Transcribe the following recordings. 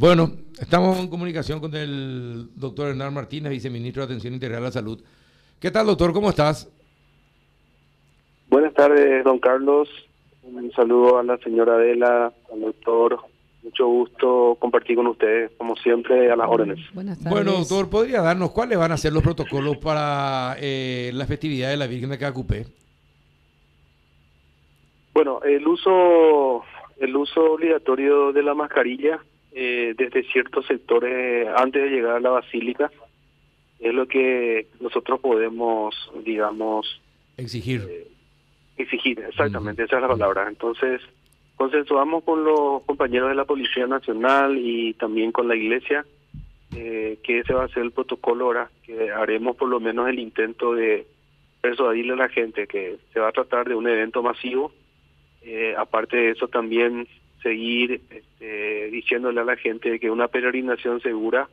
Bueno, estamos en comunicación con el doctor Hernán Martínez, viceministro de Atención Integral a la Salud. ¿Qué tal, doctor? ¿Cómo estás? Buenas tardes, don Carlos. Un saludo a la señora Adela, al doctor. Mucho gusto compartir con ustedes, como siempre, a las órdenes. Buenas tardes. Bueno, doctor, ¿podría darnos cuáles van a ser los protocolos para eh, la festividad de la Virgen de Cacupé? Bueno, el uso, el uso obligatorio de la mascarilla eh, desde ciertos sectores antes de llegar a la basílica es lo que nosotros podemos, digamos... Exigir. Eh, exigir, exactamente, esa es la palabra. Entonces, consensuamos con los compañeros de la Policía Nacional y también con la Iglesia eh, que ese va a ser el protocolo ahora, que haremos por lo menos el intento de persuadirle a la gente que se va a tratar de un evento masivo. Eh, aparte de eso, también seguir este, diciéndole a la gente que una peregrinación segura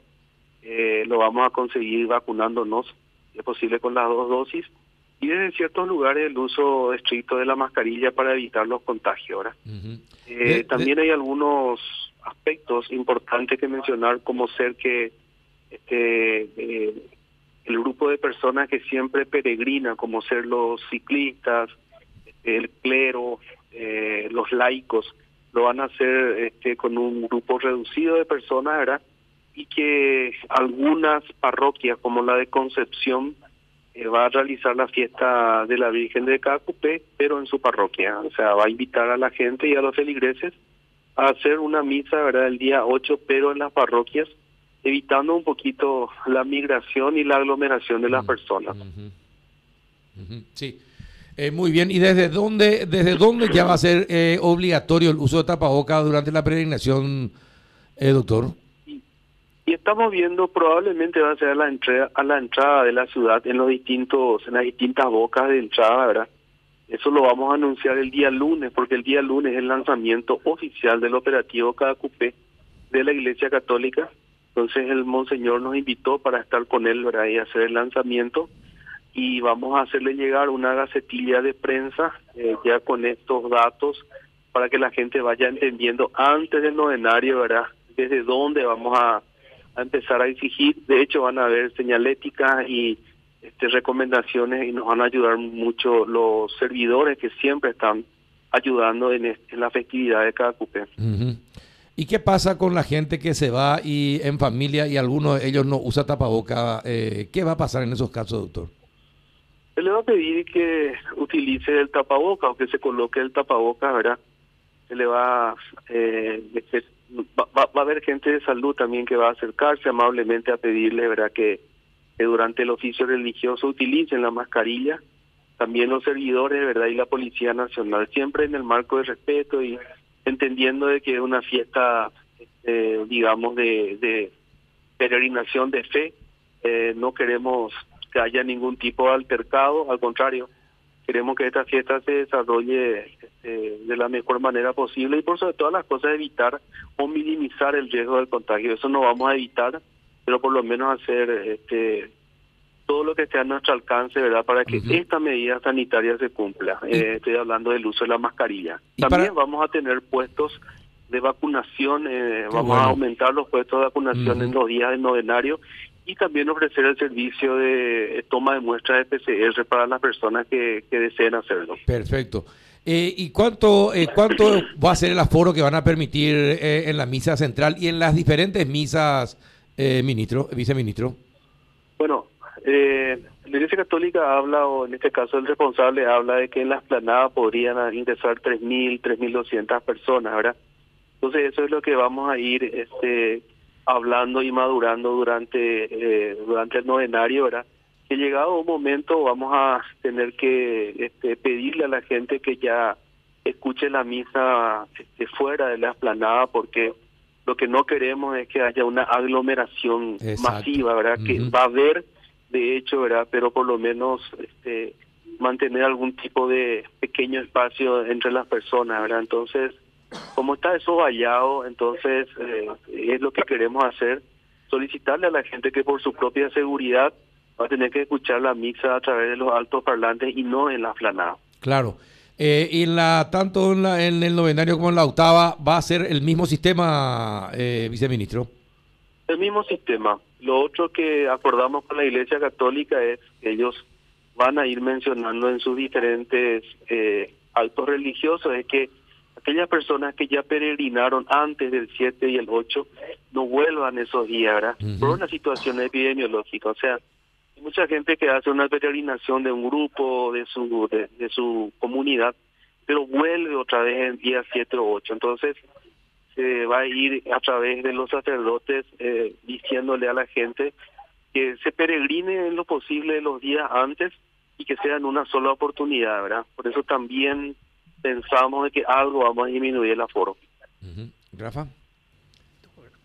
eh, lo vamos a conseguir vacunándonos, si es posible con las dos dosis, y en ciertos lugares el uso estricto de la mascarilla para evitar los contagios. eh, también hay algunos aspectos importantes que mencionar, como ser que este eh, el grupo de personas que siempre peregrina, como ser los ciclistas, el clero, eh, los laicos, lo van a hacer este, con un grupo reducido de personas, ¿verdad? y que algunas parroquias como la de Concepción eh, va a realizar la fiesta de la Virgen de Cacupé, pero en su parroquia, o sea, va a invitar a la gente y a los feligreses a hacer una misa, ¿verdad?, el día 8, pero en las parroquias, evitando un poquito la migración y la aglomeración de las personas. Sí. Eh, muy bien, ¿y desde dónde, desde dónde ya va a ser eh, obligatorio el uso de tapabocas durante la peregrinación, eh, doctor? y estamos viendo probablemente va a ser a la entrada a la entrada de la ciudad en los distintos en las distintas bocas de entrada verdad eso lo vamos a anunciar el día lunes porque el día lunes es el lanzamiento oficial del operativo Cadacupé de la Iglesia Católica. Entonces el monseñor nos invitó para estar con él verdad y hacer el lanzamiento y vamos a hacerle llegar una gacetilla de prensa eh, ya con estos datos para que la gente vaya entendiendo antes del novenario verdad desde dónde vamos a a empezar a exigir. De hecho, van a haber señaléticas y este, recomendaciones y nos van a ayudar mucho los servidores que siempre están ayudando en, la festividad de cada cupé. ¿Y qué pasa con la gente que se va y en familia y algunos de ellos no usa tapaboca? Eh, ¿Qué va a pasar en esos casos, doctor? Se le va a pedir que utilice el tapaboca o que se coloque el tapaboca, ¿verdad? Se le va eh, va, va, a haber gente de salud también que va a acercarse amablemente a pedirle, ¿verdad?, que, durante el oficio religioso utilicen la mascarilla. También los servidores, ¿verdad?, y la Policía Nacional, siempre en el marco de respeto y entendiendo de que es una fiesta, este, digamos, de, de peregrinación de fe. Eh, no queremos que haya ningún tipo de altercado, al contrario, queremos que esta fiesta se desarrolle este, de la mejor manera posible y por sobre todas las cosas evitar o minimizar el riesgo del contagio. Eso no vamos a evitar, pero por lo menos hacer este todo lo que esté a nuestro alcance, ¿verdad? Para que esta medida sanitaria se cumpla. Eh, estoy hablando del uso de la mascarilla. También vamos a tener puestos de vacunación, eh, vamos a aumentar los puestos de vacunación en los días del novenario y también ofrecer el servicio de toma de muestras de PCR para las personas que, deseen hacerlo. Perfecto. Eh, ¿Y cuánto eh, cuánto va a ser el aforo que van a permitir eh, en la misa central y en las diferentes misas, ministro, viceministro? Bueno, la Iglesia Católica habla, o en este caso el responsable habla de que en la esplanada podrían ingresar 3.000, 3.200 personas, ¿verdad? Entonces eso es lo que vamos a ir este hablando y madurando durante eh, durante el novenario, ¿verdad? Que llegado un momento vamos a tener que este, pedirle a la gente que ya escuche la misa este, fuera de la esplanada porque lo que no queremos es que haya una aglomeración masiva, ¿verdad? Que va a haber, de hecho, ¿verdad? Pero por lo menos este, mantener algún tipo de pequeño espacio entre las personas, ¿verdad? Entonces, como está eso vallado, entonces eh, es lo que queremos hacer, solicitarle a la gente que por su propia seguridad va a tener que escuchar la misa a través de los altos parlantes y no en la flanada. Claro. Eh, y en la, tanto en, la, en, el novenario como en la octava, ¿va a ser el mismo sistema, eh, viceministro? El mismo sistema. Lo otro que acordamos con la Iglesia Católica es que ellos van a ir mencionando en sus diferentes eh, actos religiosos, es que aquellas personas que ya peregrinaron antes del 7 y el 8 no vuelvan esos días, ¿verdad? Por una situación epidemiológica. O sea, hay mucha gente que hace una peregrinación de un grupo, de su, de, su comunidad, pero vuelve otra vez el día 7 o 8. Entonces, se va a ir a través de los sacerdotes eh, diciéndole a la gente que se peregrine en lo posible los días antes y que sean una sola oportunidad, ¿verdad? Por eso también pensamos de que algo vamos a disminuir el aforo. Rafa.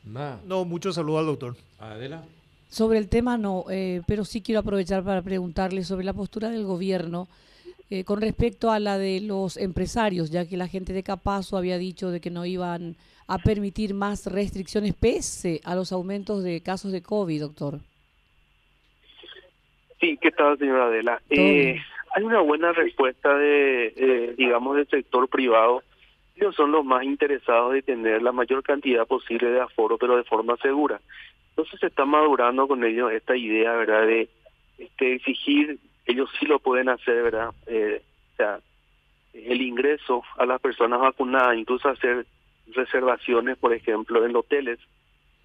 No, mucho saludo al doctor. Adela. Sobre el tema no, eh, pero sí quiero aprovechar para preguntarle sobre la postura del gobierno eh, con respecto a la de los empresarios, ya que la gente de Capazo había dicho de que no iban a permitir más restricciones pese a los aumentos de casos de COVID, doctor. Sí, ¿qué tal, señora Adela? Eh, hay una buena respuesta de, digamos, del sector privado. Ellos son los más interesados de tener la mayor cantidad posible de aforo, pero de forma segura. Entonces se está madurando con ellos esta idea, ¿verdad?, de este, exigir, ellos sí lo pueden hacer, ¿verdad?, eh, o sea, el ingreso a las personas vacunadas, incluso hacer reservaciones, por ejemplo, en hoteles,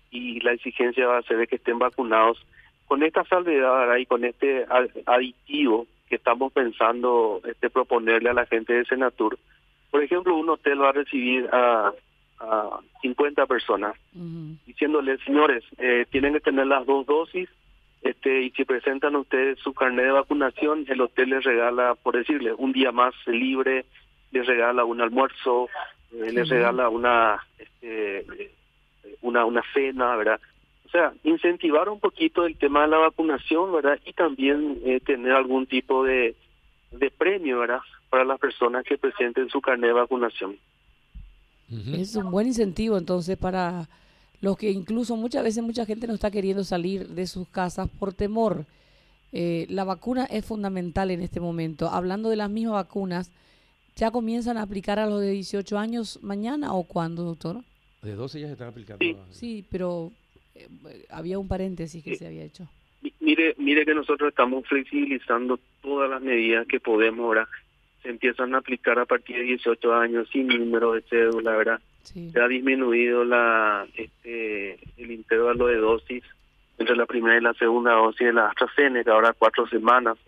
y la exigencia va a ser de que estén vacunados. Con esta salvedad ¿verdad? y con este aditivo que estamos pensando este proponerle a la gente de Senatur, por ejemplo, un hotel va a recibir a a 50 personas, diciéndoles, señores, eh, tienen que tener las dos dosis, este y si presentan ustedes su carnet de vacunación, el hotel les regala, por decirle, un día más libre, les regala un almuerzo, eh, les regala una, este, una, una cena, ¿verdad? O sea, incentivar un poquito el tema de la vacunación, ¿verdad? Y también eh, tener algún tipo de, de premio, ¿verdad? Para las personas que presenten su carnet de vacunación. Es un buen incentivo entonces para los que incluso muchas veces mucha gente no está queriendo salir de sus casas por temor. Eh, la vacuna es fundamental en este momento. Hablando de las mismas vacunas, ¿ya comienzan a aplicar a los de 18 años mañana o cuándo, doctor? De 12 ya se están aplicando. Sí, pero eh, había un paréntesis que se había hecho. Mire, mire que nosotros estamos flexibilizando todas las medidas que podemos ahora se empiezan a aplicar a partir de 18 años sin número de cédula, ¿verdad? Se ha disminuido la este el intervalo de dosis entre la primera y la segunda dosis de la AstraZeneca, ahora cuatro semanas.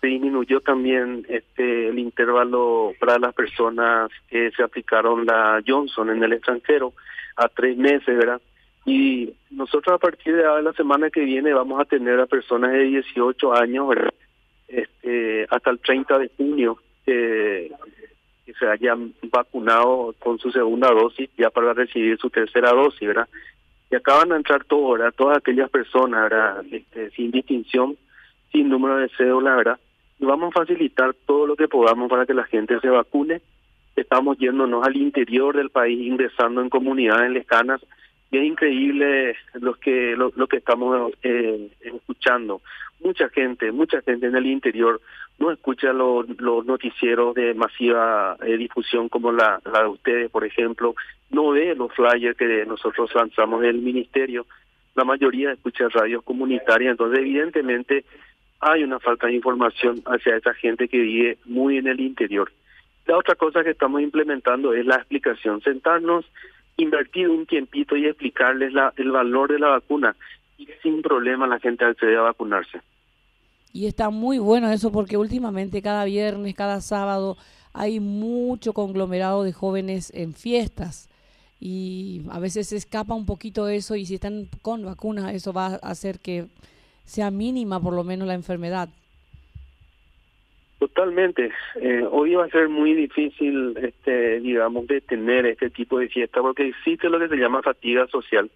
Se disminuyó también este el intervalo para las personas que se aplicaron la Johnson en el extranjero a tres meses, ¿verdad? Y nosotros a partir de la semana que viene vamos a tener a personas de 18 años. Este, hasta el 30 de junio que se hayan vacunado con su segunda dosis ya para recibir su tercera dosis, ¿verdad? Y acaban de entrar todos, ¿verdad? Todas aquellas personas, ¿verdad? Este, sin distinción, sin número de cédula, ¿verdad? Y vamos a facilitar todo lo que podamos para que la gente se vacune. Estamos yéndonos al interior del país, ingresando en comunidades lejanas y es increíble lo que lo, que estamos eh, escuchando. Mucha gente, mucha gente en el interior no escucha los, los noticieros de masiva eh, difusión como la, la de ustedes, por ejemplo, no ve los flyers que nosotros lanzamos del ministerio. La mayoría escucha radios comunitarias, entonces evidentemente hay una falta de información hacia esa gente que vive muy en el interior. La otra cosa que estamos implementando es la explicación, sentarnos invertir un tiempito y explicarles la, el valor de la vacuna y sin problema la gente accede a vacunarse. Y está muy bueno eso porque últimamente cada viernes, cada sábado hay mucho conglomerado de jóvenes en fiestas y a veces se escapa un poquito eso y si están con vacunas eso va a hacer que sea mínima por lo menos la enfermedad. Totalmente. Eh, hoy va a ser muy difícil, este, digamos, detener este tipo de fiesta porque existe lo que se llama fatiga social.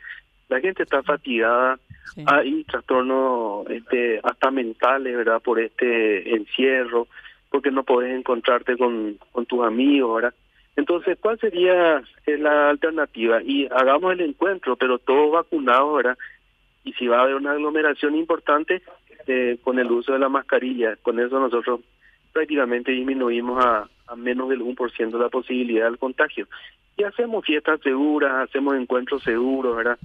La gente está fatigada, hay trastornos este, hasta mentales, ¿verdad? Por este encierro, porque no podés encontrarte con, con tus amigos, ¿verdad? Entonces, ¿cuál sería eh, la alternativa? Y hagamos el encuentro, pero todos vacunados, ¿verdad? Y si va a haber una aglomeración importante, eh, con el uso de la mascarilla, con eso nosotros prácticamente disminuimos a, menos del 1% de la posibilidad del contagio. Y hacemos fiestas seguras, hacemos encuentros seguros, ¿verdad?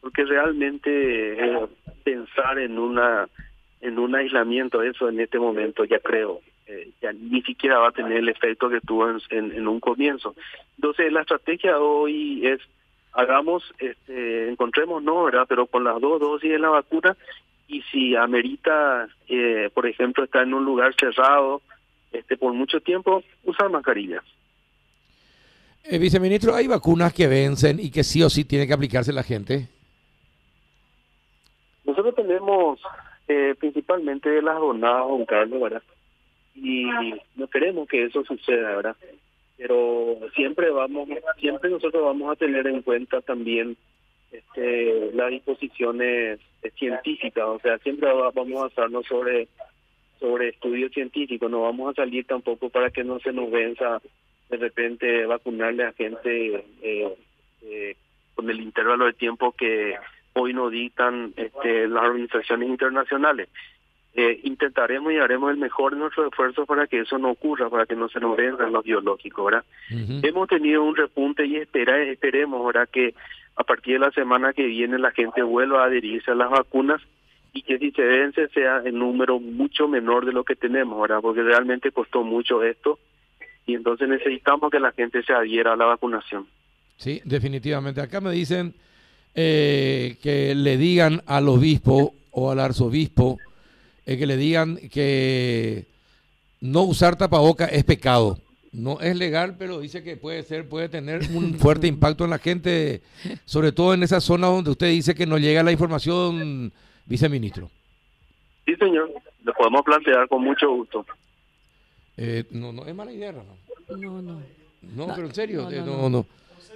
Porque realmente eh, pensar en una en un aislamiento, eso en este momento ya creo, eh, ya ni siquiera va a tener el efecto que tuvo en, en, un comienzo. Entonces la estrategia hoy es hagamos, este, encontremos no, ¿verdad? Pero con las dos dosis de la vacuna y si amerita, eh, por ejemplo, estar en un lugar cerrado este por mucho tiempo, usar mascarillas. Eh, viceministro, ¿hay vacunas que vencen y que sí o sí tiene que aplicarse la gente? Nosotros tenemos eh, principalmente las jornadas, Juan Carlos, ¿verdad? Y no queremos que eso suceda, ¿verdad? Pero siempre vamos, siempre nosotros vamos a tener en cuenta también este, las disposiciones científicas, o sea, siempre vamos a basarnos sobre sobre estudios científicos, no vamos a salir tampoco para que no se nos venza de repente vacunarle a gente eh, eh, con el intervalo de tiempo que hoy nos dictan este, las organizaciones internacionales. Eh, intentaremos y haremos el mejor de nuestros esfuerzos para que eso no ocurra, para que no se nos venzan los biológicos, ¿verdad? Hemos tenido un repunte y espera, esperemos, ahora que a partir de la semana que viene la gente vuelva a adherirse a las vacunas y que si se vence sea en número mucho menor de lo que tenemos, ¿verdad? Porque realmente costó mucho esto y entonces necesitamos que la gente se adhiera a la vacunación. Sí, definitivamente. Acá me dicen eh, que le digan al obispo o al arzobispo eh, que le digan que no usar tapaboca es pecado. No es legal, pero dice que puede ser, puede tener un fuerte impacto en la gente, sobre todo en esas zonas donde usted dice que no llega la información, viceministro. Sí, señor, lo podemos plantear con mucho gusto. Eh, no, no es mala idea, ¿no? No, no. No, pero en serio, no, no.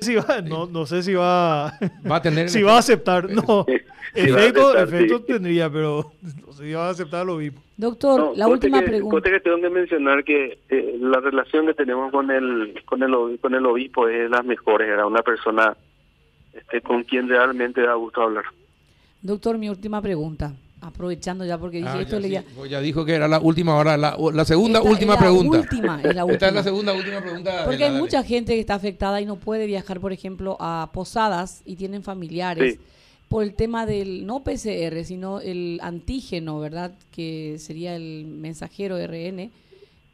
Si va, no, no sé si va, va a tener si va a aceptar. No, efecto, efecto tendría, pero no sé si va a aceptar lo mismo. Doctor, la última pregunta. que tengo que mencionar que eh, la relación que tenemos con el con el con el obispo es las mejores. Era una persona este, con quien realmente da gusto hablar. Doctor, mi última pregunta aprovechando ya porque dije ah, esto ya, pues ya dijo que era la última hora la, la segunda última pregunta. última, es la última. esta es la segunda última pregunta porque hay mucha gente que está afectada y no puede viajar por ejemplo a posadas y tienen familiares por el tema del no PCR sino el antígeno verdad que sería el mensajero RN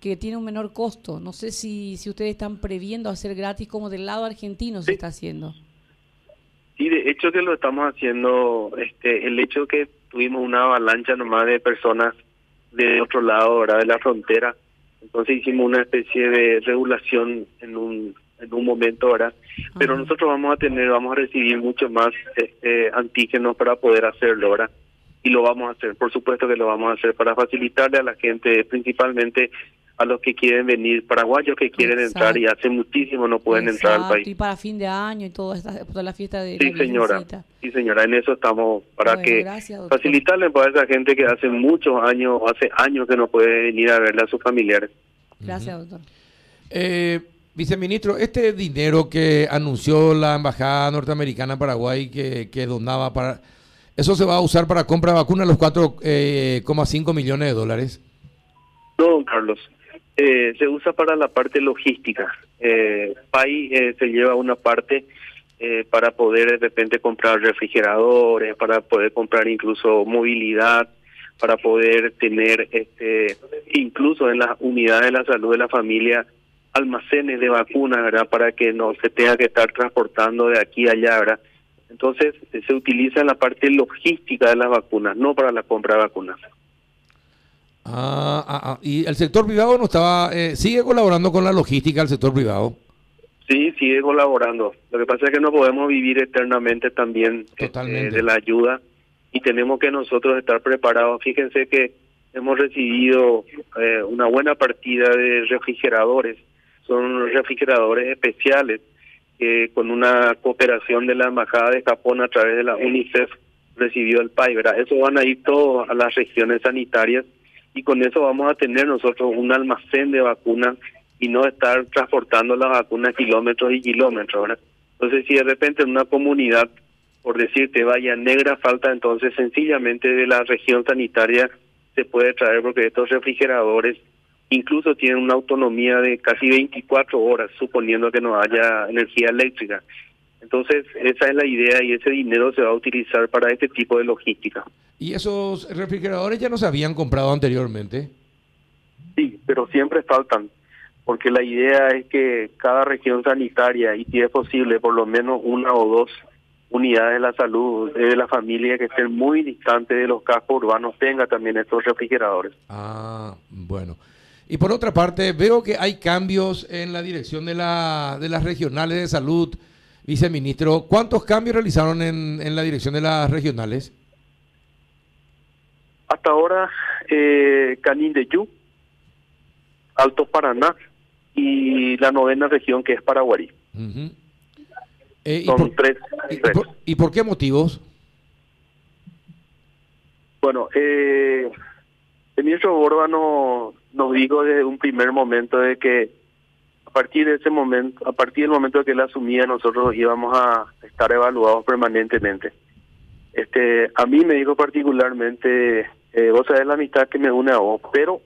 que tiene un menor costo. No sé si si ustedes están previendo hacer gratis como del lado argentino se está haciendo Sí, de hecho que lo estamos haciendo, este, el hecho que tuvimos una avalancha nomás de personas de otro lado, ¿verdad? De la frontera. Entonces hicimos una especie de regulación en un en un momento, ¿verdad? Pero nosotros vamos a tener, vamos a recibir mucho más este, antígenos para poder hacerlo, ¿verdad? Y lo vamos a hacer, por supuesto que lo vamos a hacer para facilitarle a la gente, principalmente a los que quieren venir, paraguayos que quieren entrar y hace muchísimo no pueden entrar al país. Y para fin de año y toda, esta, toda la fiesta de Sí, señora. Sí, señora, en eso estamos para que facilitarle para esa gente que hace muchos años, hace años que no puede venir a verle a sus familiares. Gracias, doctor. Eh, viceministro, este dinero que anunció la embajada norteamericana en Paraguay que, que donaba para ¿Eso se va a usar para compra de vacunas los 4,5 eh, millones de dólares? No, don Carlos. Eh, se usa para la parte logística. Eh, PAI eh, se lleva una parte eh, para poder de repente comprar refrigeradores, para poder comprar incluso movilidad, para poder tener este incluso en las unidades de la salud de la familia almacenes de vacunas, ¿verdad? Para que no se tenga que estar transportando de aquí a allá, ¿verdad? Entonces se utiliza en la parte logística de las vacunas, no para la compra de vacunas. Ah, ah, ah, y el sector privado no estaba, eh, sigue colaborando con la logística del sector privado. Sí, sigue colaborando. Lo que pasa es que no podemos vivir eternamente también este, de la ayuda y tenemos que nosotros estar preparados. Fíjense que hemos recibido eh, una buena partida de refrigeradores. Son refrigeradores especiales que con una cooperación de la Embajada de Japón a través de la UNICEF recibió el país. Eso van a ir todos a las regiones sanitarias y con eso vamos a tener nosotros un almacén de vacunas y no estar transportando las vacunas kilómetros y kilómetros. Entonces, si de repente en una comunidad, por decirte, vaya negra falta, entonces sencillamente de la región sanitaria se puede traer porque estos refrigeradores incluso tienen una autonomía de casi 24 horas, suponiendo que no haya energía eléctrica. Entonces, esa es la idea y ese dinero se va a utilizar para este tipo de logística. ¿Y esos refrigeradores ya no se habían comprado anteriormente? Sí, pero siempre faltan, porque la idea es que cada región sanitaria, y si es posible, por lo menos una o dos unidades de la salud de la familia que estén muy distantes de los cascos urbanos tenga también estos refrigeradores. Ah, bueno. Y por otra parte, veo que hay cambios en la dirección de, la, de las regionales de salud viceministro, ¿cuántos cambios realizaron en, en la dirección de las regionales? Hasta ahora, eh, Canindeyú, Alto Paraná y la novena región que es Paraguarí. Eh, Son tres, y, Por, qué motivos? Bueno, eh, el ministro Borba nos dijo desde un primer momento de que partir de ese momento, a partir del momento que él asumía, nosotros íbamos a estar evaluados permanentemente. Este, a mí me dijo particularmente, eh, vos sabés la amistad que me une a vos, pero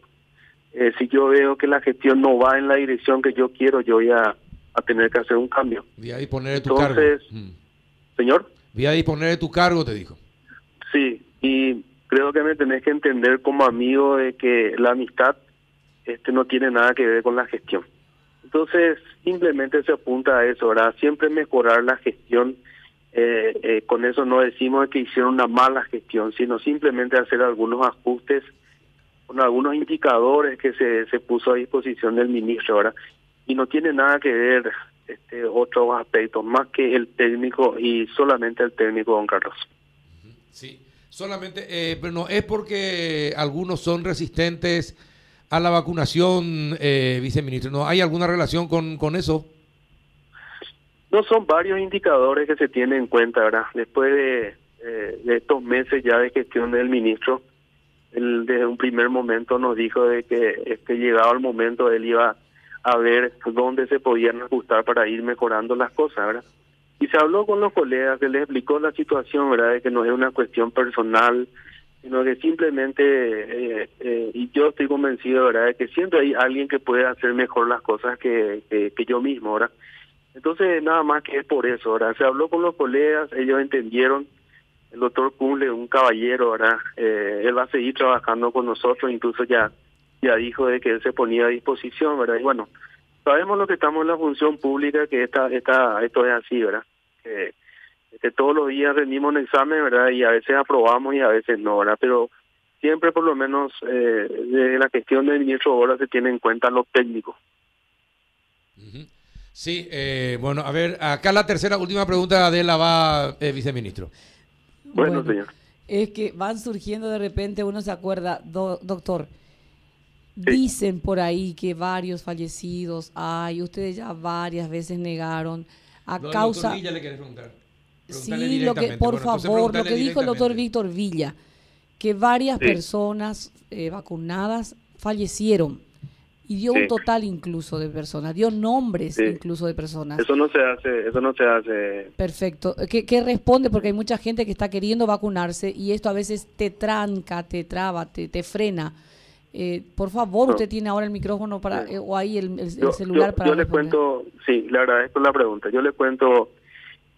eh, si yo veo que la gestión no va en la dirección que yo quiero, yo voy a, tener que hacer un cambio. Voy a disponer de tu Entonces, cargo. Mm. Señor. Voy a disponer de tu cargo, te dijo. Sí, y creo que me tenés que entender como amigo de que la amistad este no tiene nada que ver con la gestión. Entonces, simplemente se apunta a eso, ¿verdad? Siempre mejorar la gestión. Eh, eh, con eso no decimos que hicieron una mala gestión, sino simplemente hacer algunos ajustes con algunos indicadores que se, se puso a disposición del ministro, ¿verdad? Y no tiene nada que ver este otros aspectos, más que el técnico y solamente el técnico, don Carlos. Sí, solamente, eh, pero no es porque algunos son resistentes a la vacunación, eh, viceministro. ¿No hay alguna relación con, con eso? No, son varios indicadores que se tienen en cuenta, ¿verdad? Después de, eh, de estos meses ya de gestión del ministro, él desde un primer momento nos dijo de que este llegado el momento él iba a ver dónde se podían ajustar para ir mejorando las cosas, ¿verdad? Y se habló con los colegas, se les explicó la situación, ¿verdad? De que no es una cuestión personal, sino que simplemente, eh, eh, y yo estoy convencido, ¿verdad?, de que siempre hay alguien que puede hacer mejor las cosas que, que, yo mismo, ¿verdad? Entonces, nada más que es por eso, ¿verdad? Se habló con los colegas, ellos entendieron, el doctor Cumble, un caballero, ¿verdad? Eh, él va a seguir trabajando con nosotros, incluso ya ya dijo de que él se ponía a disposición, ¿verdad? Y bueno, sabemos lo que estamos en la función pública, que esta, esta, esto es así, ¿verdad? Que, que todos los días rendimos un examen, ¿verdad? Y a veces aprobamos y a veces no, ¿verdad? Pero siempre por lo menos eh, de la gestión del ministro ahora se tiene en cuenta lo técnico. Sí, eh, bueno, a ver, acá la tercera, última pregunta de la va, eh, viceministro. Bueno, señor. Es que van surgiendo de repente, uno se acuerda, doctor, dicen por ahí que varios fallecidos hay, ustedes ya varias veces negaron a causa... le preguntar. Sí, lo que, por favor, lo que dijo el doctor Víctor Villa, que varias personas eh, vacunadas fallecieron y dio un total incluso de personas, dio nombres incluso de personas. Eso no se hace, eso no se hace. Perfecto. ¿Qué, ¿Qué, responde? Porque hay mucha gente que está queriendo vacunarse y esto a veces te tranca, te traba, te, te frena. Eh, por favor, usted tiene ahora el micrófono para eh, o ahí el, celular para. Yo le cuento, sí, le agradezco la pregunta. Yo le cuento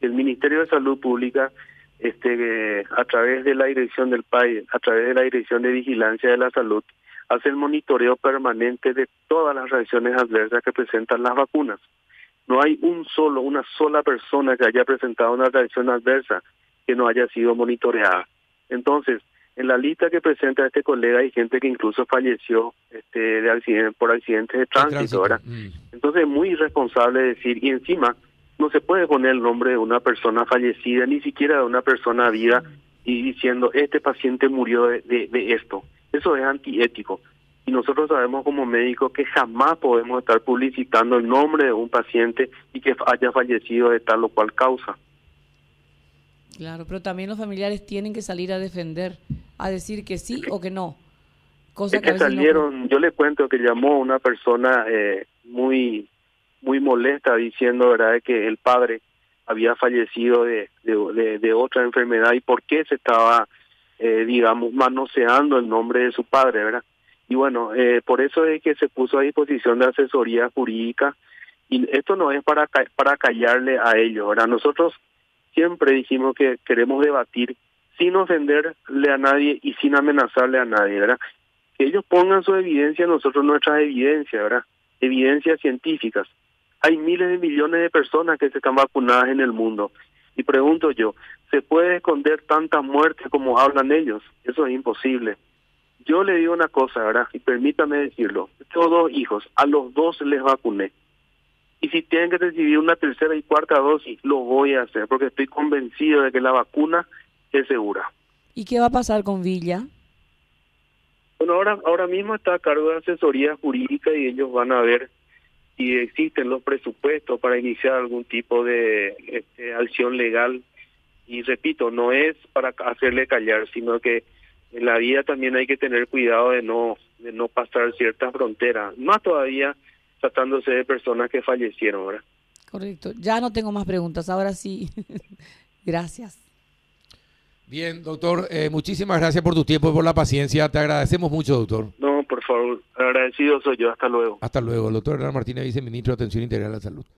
el Ministerio de Salud Pública, este, a través de la dirección del país, a través de la dirección de vigilancia de la salud, hace el monitoreo permanente de todas las reacciones adversas que presentan las vacunas. No hay un solo, una sola persona que haya presentado una reacción adversa que no haya sido monitoreada. Entonces, en la lista que presenta este colega hay gente que incluso falleció este, de accidente, por accidentes de tránsito, ¿verdad? Mm. Entonces es muy irresponsable decir, y encima no se puede poner el nombre de una persona fallecida, ni siquiera de una persona viva, y diciendo, este paciente murió de, de, esto. Eso es antiético. Y nosotros sabemos como médicos que jamás podemos estar publicitando el nombre de un paciente y que haya fallecido de tal o cual causa. Claro, pero también los familiares tienen que salir a defender, a decir que sí o que no. Cosa que, salieron, yo le cuento que llamó una persona eh, muy muy molesta diciendo verdad que el padre había fallecido de, de, otra enfermedad y por qué se estaba eh, digamos manoseando el nombre de su padre verdad Y bueno, eh, por eso es que se puso a disposición de asesoría jurídica y esto no es para, para callarle a ellos, ¿verdad? Nosotros siempre dijimos que queremos debatir sin ofenderle a nadie y sin amenazarle a nadie, ¿verdad? Que ellos pongan su evidencia, nosotros nuestras evidencias, ¿verdad? Evidencias científicas. Hay miles de millones de personas que se están vacunadas en el mundo. Y pregunto yo, ¿se puede esconder tantas muertes como hablan ellos? Eso es imposible. Yo le digo una cosa, ¿verdad? Y permítame decirlo. Tengo dos hijos, a los dos les vacuné. Y si tienen que recibir una tercera y cuarta dosis, lo voy a hacer, porque estoy convencido de que la vacuna es segura. ¿Y qué va a pasar con Villa? Bueno, ahora, ahora mismo está a cargo de asesoría jurídica y ellos van a ver si existen los presupuestos para iniciar algún tipo de este, acción legal. Y repito, no es para hacerle callar, sino que en la vida también hay que tener cuidado de no de no pasar ciertas fronteras, más todavía tratándose de personas que fallecieron, ¿verdad? Correcto. Ya no tengo más preguntas, ahora sí. gracias. Bien, doctor, eh, muchísimas gracias por tu tiempo y por la paciencia. Te agradecemos mucho, doctor. No, favor, agradecido soy yo. Hasta luego. Hasta luego. El doctor Hernán Martínez, viceministro de Atención Integral a la Salud.